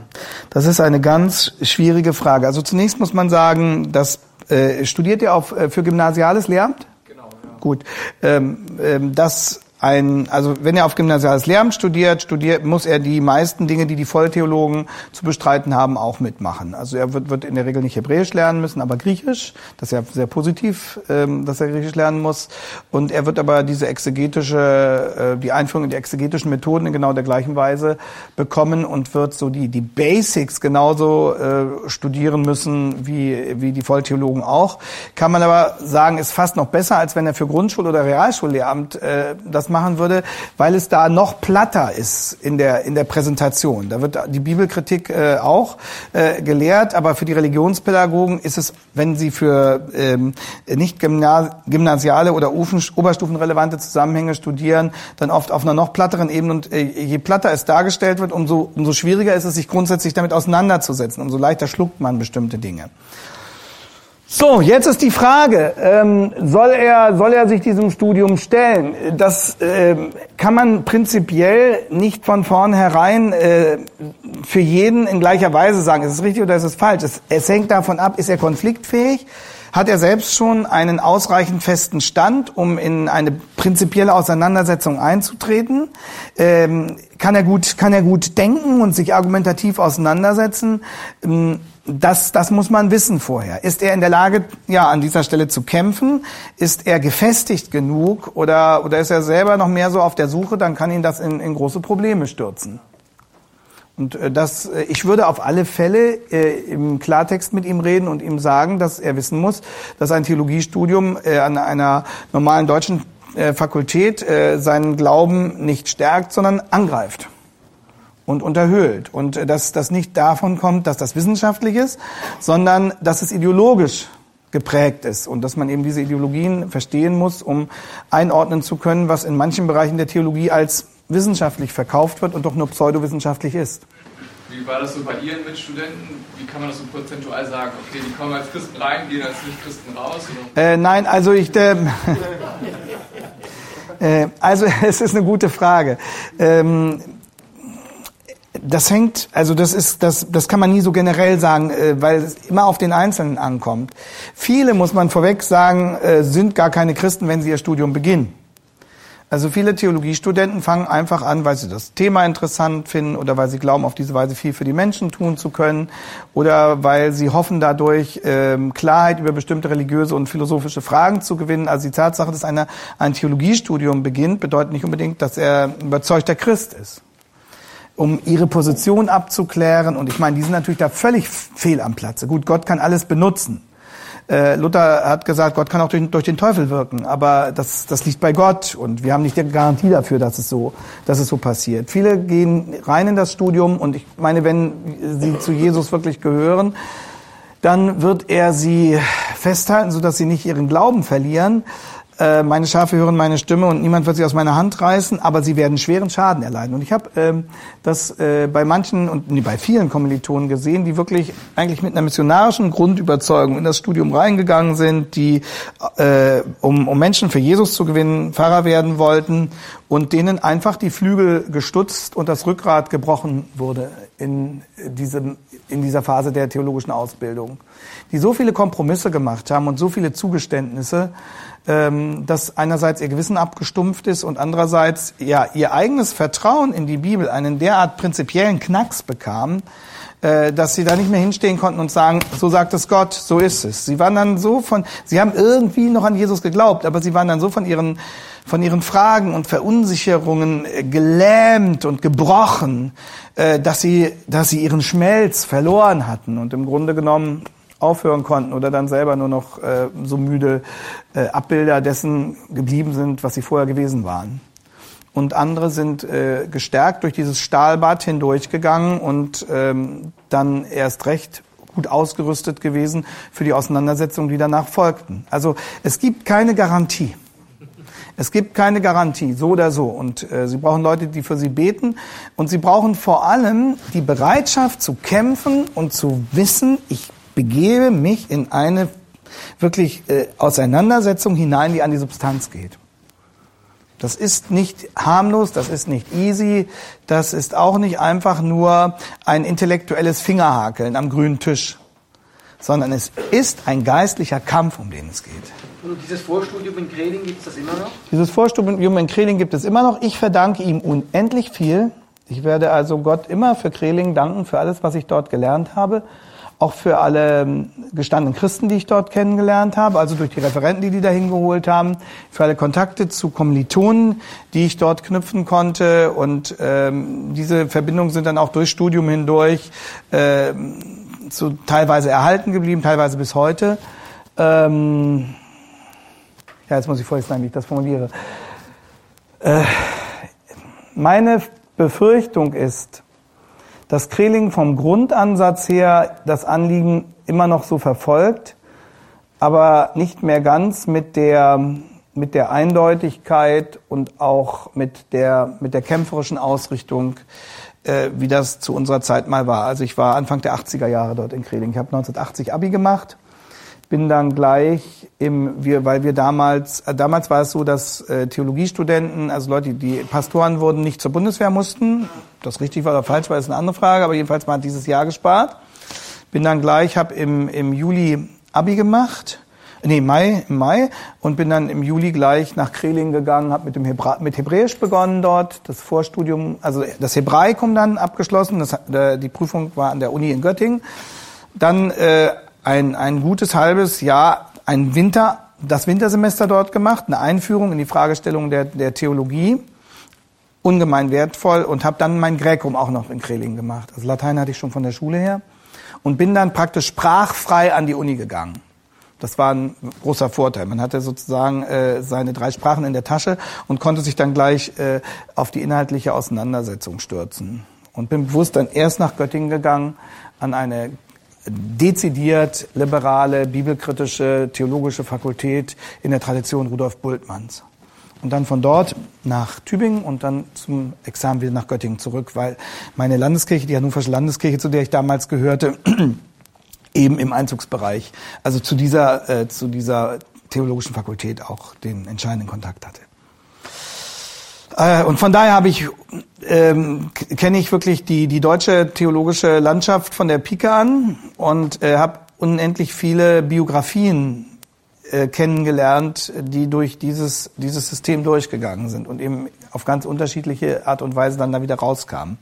Das ist eine ganz schwierige Frage. Also zunächst muss man sagen, dass äh, studiert ihr auf äh, für gymnasiales Lehramt? Genau, ja. Gut, ähm, ähm, das ein, also wenn er auf gymnasiales Lehramt studiert, studiert, muss er die meisten Dinge, die die Volltheologen zu bestreiten haben, auch mitmachen. Also er wird, wird in der Regel nicht Hebräisch lernen müssen, aber Griechisch. Das ist ja sehr positiv, ähm, dass er Griechisch lernen muss. Und er wird aber diese exegetische, äh, die Einführung in die exegetischen Methoden in genau der gleichen Weise bekommen und wird so die, die Basics genauso äh, studieren müssen wie, wie die Volltheologen auch. Kann man aber sagen, ist fast noch besser, als wenn er für Grundschul- oder Realschullehramt äh, das machen würde, weil es da noch platter ist in der, in der Präsentation. Da wird die Bibelkritik äh, auch äh, gelehrt, aber für die Religionspädagogen ist es, wenn sie für ähm, nicht gymna gymnasiale oder Ufen- oberstufenrelevante Zusammenhänge studieren, dann oft auf einer noch platteren Ebene. Und äh, je platter es dargestellt wird, umso, umso schwieriger ist es, sich grundsätzlich damit auseinanderzusetzen. Umso leichter schluckt man bestimmte Dinge. So, jetzt ist die Frage, ähm, soll er soll er sich diesem Studium stellen? Das ähm, kann man prinzipiell nicht von vornherein äh, für jeden in gleicher Weise sagen. Ist es richtig oder ist es falsch? Es, es hängt davon ab, ist er konfliktfähig? Hat er selbst schon einen ausreichend festen Stand, um in eine prinzipielle Auseinandersetzung einzutreten? Ähm, kann er gut kann er gut denken und sich argumentativ auseinandersetzen? Ähm, das, das muss man wissen vorher. Ist er in der Lage, ja, an dieser Stelle zu kämpfen? Ist er gefestigt genug oder, oder ist er selber noch mehr so auf der Suche? Dann kann ihn das in, in große Probleme stürzen. Und äh, das, äh, ich würde auf alle Fälle äh, im Klartext mit ihm reden und ihm sagen, dass er wissen muss, dass ein Theologiestudium äh, an einer normalen deutschen äh, Fakultät äh, seinen Glauben nicht stärkt, sondern angreift und unterhöhlt. Und äh, dass das nicht davon kommt, dass das wissenschaftlich ist, sondern dass es ideologisch geprägt ist und dass man eben diese Ideologien verstehen muss, um einordnen zu können, was in manchen Bereichen der Theologie als wissenschaftlich verkauft wird und doch nur pseudowissenschaftlich ist. Wie war das so bei Ihren Mitstudenten? Wie kann man das so prozentual sagen? Okay, die kommen als Christen rein, gehen als Nicht-Christen raus? Äh, nein, also ich. Ähm, äh, also es ist eine gute Frage. Ähm, das hängt, also das ist, das, das kann man nie so generell sagen, äh, weil es immer auf den Einzelnen ankommt. Viele, muss man vorweg sagen, äh, sind gar keine Christen, wenn sie ihr Studium beginnen. Also viele Theologiestudenten fangen einfach an, weil sie das Thema interessant finden oder weil sie glauben, auf diese Weise viel für die Menschen tun zu können oder weil sie hoffen, dadurch ähm, Klarheit über bestimmte religiöse und philosophische Fragen zu gewinnen. Also die Tatsache, dass einer ein Theologiestudium beginnt, bedeutet nicht unbedingt, dass er überzeugter Christ ist um ihre Position abzuklären. Und ich meine, die sind natürlich da völlig fehl am Platze. Gut, Gott kann alles benutzen. Äh, Luther hat gesagt, Gott kann auch durch, durch, den Teufel wirken, aber das, das liegt bei Gott und wir haben nicht die Garantie dafür, dass es so, dass es so passiert. Viele gehen rein in das Studium und ich meine, wenn sie zu Jesus wirklich gehören, dann wird er sie festhalten, sodass sie nicht ihren Glauben verlieren. Äh, meine Schafe hören meine Stimme und niemand wird sie aus meiner Hand reißen, aber sie werden schweren Schaden erleiden. Und ich habe ähm, das äh, bei manchen und nee, bei vielen Kommilitonen gesehen, die wirklich eigentlich mit einer missionarischen Grundüberzeugung in das Studium reingegangen sind, die äh, um, um Menschen für Jesus zu gewinnen, Pfarrer werden wollten und denen einfach die Flügel gestutzt und das Rückgrat gebrochen wurde in diesem in dieser Phase der theologischen Ausbildung, die so viele Kompromisse gemacht haben und so viele Zugeständnisse, ähm, dass einerseits ihr Gewissen abgestumpft ist und andererseits ja ihr eigenes Vertrauen in die Bibel einen derart prinzipiellen Knacks bekam, äh, dass sie da nicht mehr hinstehen konnten und sagen, so sagt es Gott, so ist es. Sie waren dann so von, sie haben irgendwie noch an Jesus geglaubt, aber sie waren dann so von ihren von ihren Fragen und Verunsicherungen äh, gelähmt und gebrochen, äh, dass sie, dass sie ihren Schmelz verloren hatten und im Grunde genommen aufhören konnten oder dann selber nur noch äh, so müde äh, Abbilder dessen geblieben sind, was sie vorher gewesen waren. Und andere sind äh, gestärkt durch dieses Stahlbad hindurchgegangen und ähm, dann erst recht gut ausgerüstet gewesen für die Auseinandersetzungen, die danach folgten. Also es gibt keine Garantie. Es gibt keine Garantie, so oder so. Und äh, Sie brauchen Leute, die für Sie beten. Und Sie brauchen vor allem die Bereitschaft zu kämpfen und zu wissen, ich begebe mich in eine wirklich äh, Auseinandersetzung hinein, die an die Substanz geht. Das ist nicht harmlos, das ist nicht easy, das ist auch nicht einfach nur ein intellektuelles Fingerhakeln am grünen Tisch, sondern es ist ein geistlicher Kampf, um den es geht. Und dieses Vorstudium in Kreling gibt es das immer noch? Dieses Vorstudium in Kreling gibt es immer noch. Ich verdanke ihm unendlich viel. Ich werde also Gott immer für Kreling danken, für alles, was ich dort gelernt habe auch für alle ähm, gestandenen Christen, die ich dort kennengelernt habe, also durch die Referenten, die die da hingeholt haben, für alle Kontakte zu Kommilitonen, die ich dort knüpfen konnte. Und ähm, diese Verbindungen sind dann auch durch Studium hindurch äh, zu, teilweise erhalten geblieben, teilweise bis heute. Ähm, ja, jetzt muss ich vorher sagen, wie ich das formuliere. Äh, meine Befürchtung ist, dass Kreling vom Grundansatz her das Anliegen immer noch so verfolgt, aber nicht mehr ganz mit der, mit der Eindeutigkeit und auch mit der, mit der kämpferischen Ausrichtung, äh, wie das zu unserer Zeit mal war. Also ich war Anfang der 80er Jahre dort in Kreling. Ich habe 1980 Abi gemacht bin dann gleich im, wir, weil wir damals, äh, damals war es so, dass äh, Theologiestudenten, also Leute, die Pastoren wurden, nicht zur Bundeswehr mussten. Das richtig war oder falsch war, ist eine andere Frage, aber jedenfalls man hat dieses Jahr gespart. Bin dann gleich, habe im, im Juli Abi gemacht, nee, Mai, im Mai und bin dann im Juli gleich nach Kreling gegangen, habe mit dem Hebra mit Hebräisch begonnen dort, das Vorstudium, also das Hebraikum dann abgeschlossen, das, äh, die Prüfung war an der Uni in Göttingen. Dann äh, ein, ein gutes halbes Jahr, ein Winter, das Wintersemester dort gemacht, eine Einführung in die Fragestellung der, der Theologie, ungemein wertvoll und habe dann mein Gräkum auch noch in Kreling gemacht. Also Latein hatte ich schon von der Schule her und bin dann praktisch sprachfrei an die Uni gegangen. Das war ein großer Vorteil. Man hatte sozusagen äh, seine drei Sprachen in der Tasche und konnte sich dann gleich äh, auf die inhaltliche Auseinandersetzung stürzen. Und bin bewusst dann erst nach Göttingen gegangen an eine dezidiert liberale, bibelkritische, theologische Fakultät in der Tradition Rudolf Bultmanns. Und dann von dort nach Tübingen und dann zum Examen wieder nach Göttingen zurück, weil meine Landeskirche, die Hannoversche Landeskirche, zu der ich damals gehörte, eben im Einzugsbereich, also zu dieser, äh, zu dieser theologischen Fakultät auch den entscheidenden Kontakt hatte. Äh, und von daher habe ich ähm, kenne ich wirklich die die deutsche theologische Landschaft von der Pike an und äh, habe unendlich viele Biografien äh, kennengelernt, die durch dieses dieses System durchgegangen sind und eben auf ganz unterschiedliche Art und Weise dann da wieder rauskamen.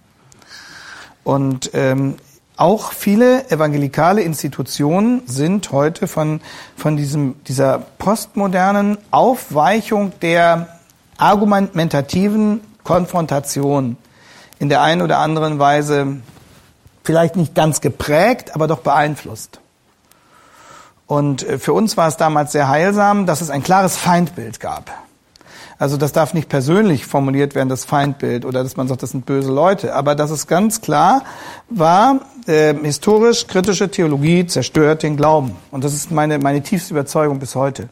Und ähm, auch viele evangelikale Institutionen sind heute von von diesem dieser postmodernen Aufweichung der argumentativen Konfrontation in der einen oder anderen Weise vielleicht nicht ganz geprägt, aber doch beeinflusst. Und äh, für uns war es damals sehr heilsam, dass es ein klares Feindbild gab. Also das darf nicht persönlich formuliert werden, das Feindbild, oder dass man sagt, das sind böse Leute, aber dass es ganz klar war, äh, historisch kritische Theologie zerstört den Glauben. Und das ist meine, meine tiefste Überzeugung bis heute.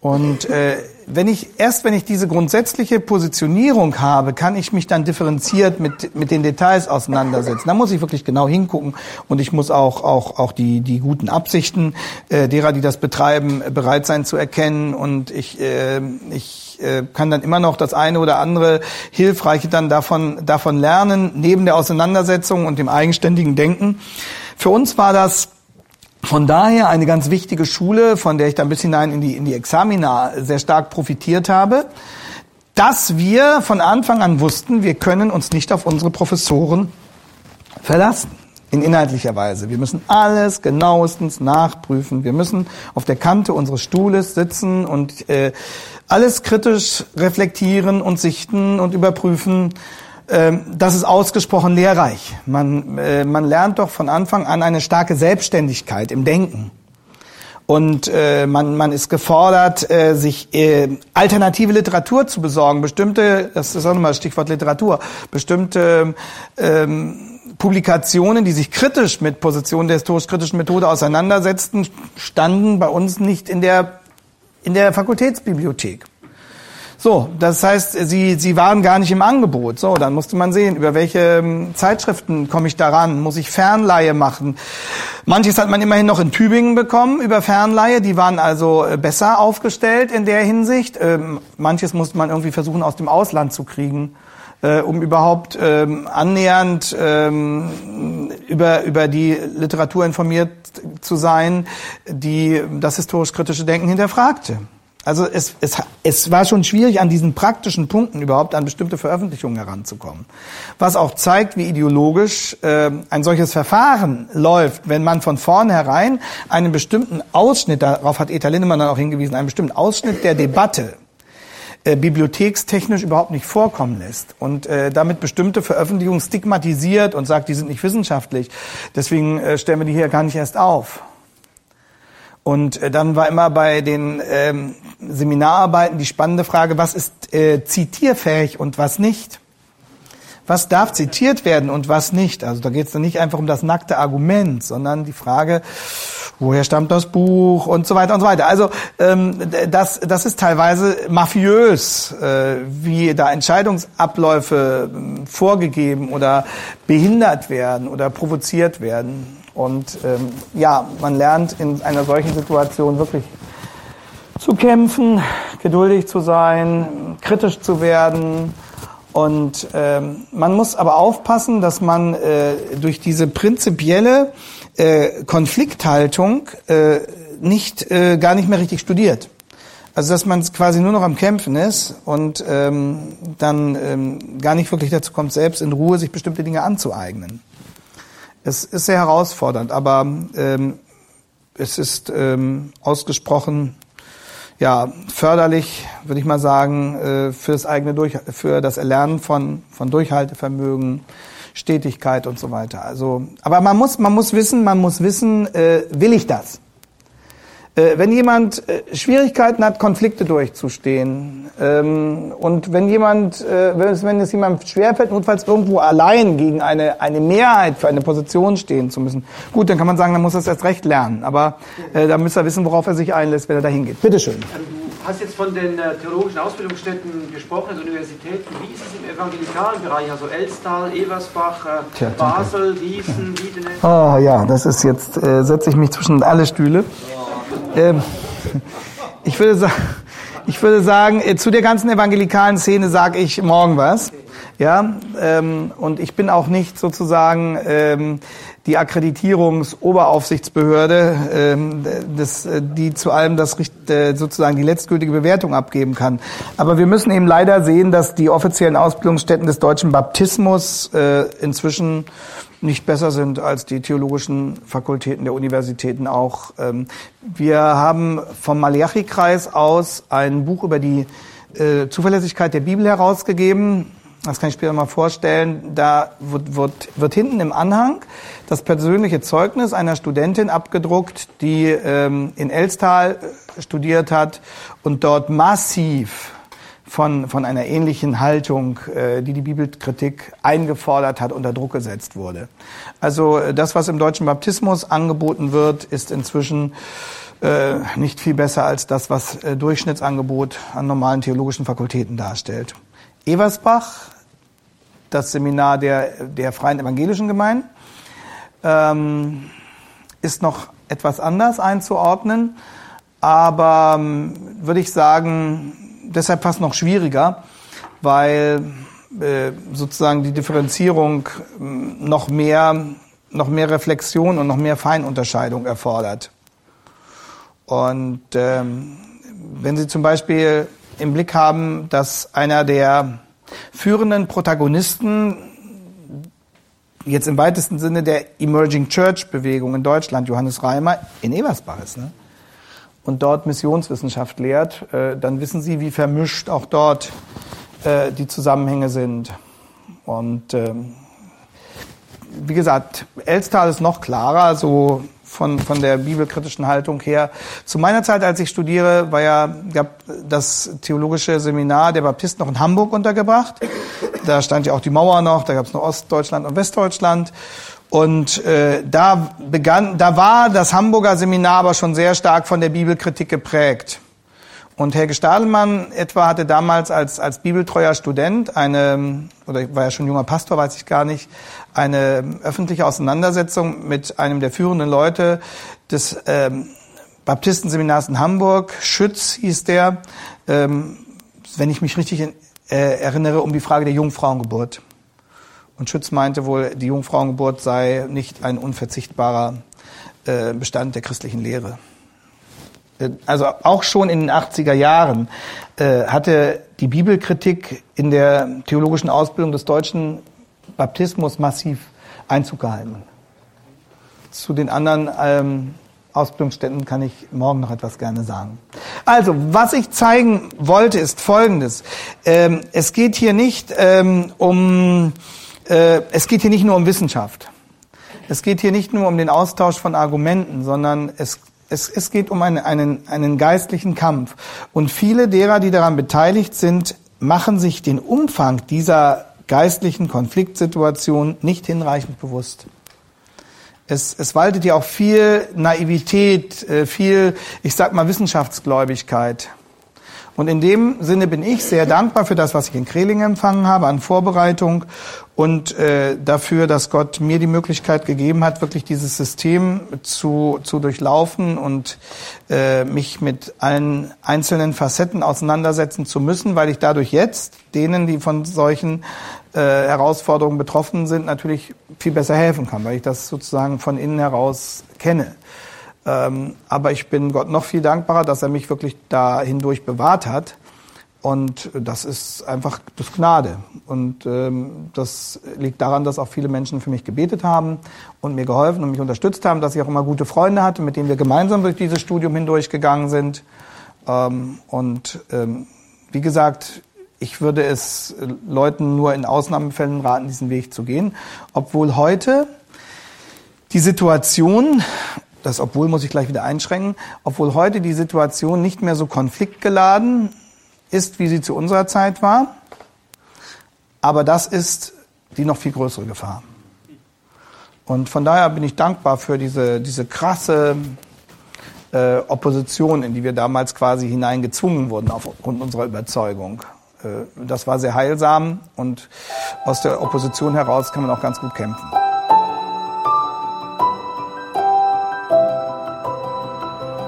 Und äh, wenn ich erst wenn ich diese grundsätzliche Positionierung habe, kann ich mich dann differenziert mit mit den Details auseinandersetzen. Da muss ich wirklich genau hingucken und ich muss auch auch auch die die guten Absichten äh, derer, die das betreiben, bereit sein zu erkennen und ich äh, ich äh, kann dann immer noch das eine oder andere hilfreiche dann davon davon lernen neben der Auseinandersetzung und dem eigenständigen Denken. Für uns war das von daher eine ganz wichtige Schule, von der ich dann bis hinein in die, in die Examina sehr stark profitiert habe, dass wir von Anfang an wussten, wir können uns nicht auf unsere Professoren verlassen. In inhaltlicher Weise. Wir müssen alles genauestens nachprüfen. Wir müssen auf der Kante unseres Stuhles sitzen und äh, alles kritisch reflektieren und sichten und überprüfen. Ähm, das ist ausgesprochen lehrreich. Man, äh, man lernt doch von Anfang an eine starke Selbstständigkeit im Denken. Und äh, man, man ist gefordert, äh, sich äh, alternative Literatur zu besorgen. Bestimmte, das ist auch nochmal Stichwort Literatur, bestimmte ähm, Publikationen, die sich kritisch mit Positionen der historisch-kritischen Methode auseinandersetzten, standen bei uns nicht in der, in der Fakultätsbibliothek So, das heißt, sie, sie waren gar nicht im Angebot. So, dann musste man sehen, über welche ähm, Zeitschriften komme ich daran, muss ich Fernleihe machen. Manches hat man immerhin noch in Tübingen bekommen über Fernleihe, die waren also äh, besser aufgestellt in der Hinsicht. Ähm, manches musste man irgendwie versuchen aus dem Ausland zu kriegen. Äh, um überhaupt ähm, annähernd ähm, über, über die Literatur informiert zu sein, die das historisch-kritische Denken hinterfragte. Also es, es, es war schon schwierig, an diesen praktischen Punkten überhaupt an bestimmte Veröffentlichungen heranzukommen. Was auch zeigt, wie ideologisch äh, ein solches Verfahren läuft, wenn man von vornherein einen bestimmten Ausschnitt, darauf hat Eta Lindemann dann auch hingewiesen, einen bestimmten Ausschnitt der Debatte äh, bibliothekstechnisch überhaupt nicht vorkommen lässt und äh, damit bestimmte Veröffentlichungen stigmatisiert und sagt, die sind nicht wissenschaftlich. Deswegen äh, stellen wir die hier gar nicht erst auf. Und äh, dann war immer bei den ähm, Seminararbeiten die spannende Frage, was ist äh, zitierfähig und was nicht? Was darf zitiert werden und was nicht? Also da geht es dann nicht einfach um das nackte Argument, sondern die Frage, woher stammt das Buch und so weiter und so weiter. Also ähm, das, das ist teilweise mafiös, äh, wie da Entscheidungsabläufe äh, vorgegeben oder behindert werden oder provoziert werden. Und ähm, ja, man lernt in einer solchen Situation wirklich zu kämpfen, geduldig zu sein, kritisch zu werden. Und ähm, man muss aber aufpassen, dass man äh, durch diese prinzipielle äh, Konflikthaltung äh, nicht äh, gar nicht mehr richtig studiert. Also dass man quasi nur noch am Kämpfen ist und ähm, dann ähm, gar nicht wirklich dazu kommt, selbst in Ruhe sich bestimmte Dinge anzueignen. Es ist sehr herausfordernd, aber ähm, es ist ähm, ausgesprochen ja, förderlich, würde ich mal sagen, äh, für das eigene Durch für das Erlernen von, von Durchhaltevermögen, Stetigkeit und so weiter. Also, aber man muss, man muss wissen, man muss wissen, äh, will ich das? Äh, wenn jemand äh, Schwierigkeiten hat, Konflikte durchzustehen ähm, und wenn jemand, äh, wenn es, wenn es jemand schwerfällt, notfalls irgendwo allein gegen eine, eine Mehrheit für eine Position stehen zu müssen, gut, dann kann man sagen, dann muss er es erst recht lernen. Aber äh, da müsste er wissen, worauf er sich einlässt, wenn er dahin geht. Bitte schön. Du hast jetzt von den äh, theologischen Ausbildungsstätten gesprochen, also Universitäten. Wie ist es im evangelikalen Bereich, also Elstal, Eversbach, äh, Tja, Basel, Gießen, Wiedene? Oh ja, das ist jetzt, äh, setze ich mich zwischen alle Stühle. Ähm, ich würde sagen, ich würde sagen, äh, zu der ganzen evangelikalen Szene sage ich morgen was. Ja, ähm, und ich bin auch nicht sozusagen ähm, die Akkreditierungsoberaufsichtsbehörde, ähm, das, äh, die zu allem das äh, sozusagen die letztgültige Bewertung abgeben kann. Aber wir müssen eben leider sehen, dass die offiziellen Ausbildungsstätten des deutschen Baptismus äh, inzwischen nicht besser sind als die theologischen Fakultäten der Universitäten auch. Ähm, wir haben vom Malachi-Kreis aus ein Buch über die äh, Zuverlässigkeit der Bibel herausgegeben. Das kann ich später mal vorstellen. Da wird, wird, wird hinten im Anhang das persönliche Zeugnis einer Studentin abgedruckt, die ähm, in Elstal studiert hat und dort massiv von, von einer ähnlichen Haltung, äh, die die Bibelkritik eingefordert hat, unter Druck gesetzt wurde. Also äh, das, was im deutschen Baptismus angeboten wird, ist inzwischen äh, nicht viel besser als das, was äh, Durchschnittsangebot an normalen theologischen Fakultäten darstellt. Eversbach, das Seminar der, der Freien Evangelischen Gemeinden, ähm, ist noch etwas anders einzuordnen, aber ähm, würde ich sagen, deshalb fast noch schwieriger, weil äh, sozusagen die Differenzierung ähm, noch mehr, noch mehr Reflexion und noch mehr Feinunterscheidung erfordert. Und ähm, wenn Sie zum Beispiel im Blick haben, dass einer der führenden Protagonisten jetzt im weitesten Sinne der Emerging Church Bewegung in Deutschland, Johannes Reimer, in Ebersbach ist, ne? und dort Missionswissenschaft lehrt, äh, dann wissen Sie, wie vermischt auch dort äh, die Zusammenhänge sind. Und ähm, wie gesagt, Elstal ist noch klarer, so von, von der bibelkritischen Haltung her. Zu meiner Zeit, als ich studiere, war ja, gab das theologische Seminar der Baptisten noch in Hamburg untergebracht. Da stand ja auch die Mauer noch, da gab es noch Ostdeutschland und Westdeutschland. Und äh, da begann, da war das Hamburger Seminar aber schon sehr stark von der Bibelkritik geprägt. Und Helge Stadelmann etwa hatte damals als, als bibeltreuer Student eine, oder war ja schon junger Pastor, weiß ich gar nicht, eine öffentliche Auseinandersetzung mit einem der führenden Leute des ähm, Baptistenseminars in Hamburg, Schütz hieß der, ähm, wenn ich mich richtig in, äh, erinnere, um die Frage der Jungfrauengeburt. Und Schütz meinte wohl, die Jungfrauengeburt sei nicht ein unverzichtbarer äh, Bestand der christlichen Lehre. Äh, also auch schon in den 80er Jahren äh, hatte die Bibelkritik in der theologischen Ausbildung des deutschen Baptismus massiv Einzug gehalten. Zu den anderen ähm, Ausbildungsstätten kann ich morgen noch etwas gerne sagen. Also, was ich zeigen wollte, ist Folgendes. Ähm, es geht hier nicht ähm, um, äh, es geht hier nicht nur um Wissenschaft. Es geht hier nicht nur um den Austausch von Argumenten, sondern es, es, es geht um einen, einen, einen geistlichen Kampf. Und viele derer, die daran beteiligt sind, machen sich den Umfang dieser geistlichen Konfliktsituation nicht hinreichend bewusst es, es waltet ja auch viel Naivität, äh, viel, ich sag mal, Wissenschaftsgläubigkeit. Und in dem Sinne bin ich sehr dankbar für das, was ich in Kreling empfangen habe an Vorbereitung und äh, dafür, dass Gott mir die Möglichkeit gegeben hat, wirklich dieses System zu, zu durchlaufen und äh, mich mit allen einzelnen Facetten auseinandersetzen zu müssen, weil ich dadurch jetzt denen, die von solchen äh, Herausforderungen betroffen sind, natürlich viel besser helfen kann, weil ich das sozusagen von innen heraus kenne. Ähm, aber ich bin Gott noch viel dankbarer, dass er mich wirklich da hindurch bewahrt hat. Und das ist einfach das Gnade. Und ähm, das liegt daran, dass auch viele Menschen für mich gebetet haben und mir geholfen und mich unterstützt haben, dass ich auch immer gute Freunde hatte, mit denen wir gemeinsam durch dieses Studium hindurchgegangen sind. Ähm, und ähm, wie gesagt, ich würde es Leuten nur in Ausnahmefällen raten, diesen Weg zu gehen, obwohl heute die Situation das obwohl muss ich gleich wieder einschränken, obwohl heute die Situation nicht mehr so konfliktgeladen ist, wie sie zu unserer Zeit war. Aber das ist die noch viel größere Gefahr. Und von daher bin ich dankbar für diese, diese krasse äh, Opposition, in die wir damals quasi hineingezwungen wurden aufgrund unserer Überzeugung. Äh, das war sehr heilsam und aus der Opposition heraus kann man auch ganz gut kämpfen.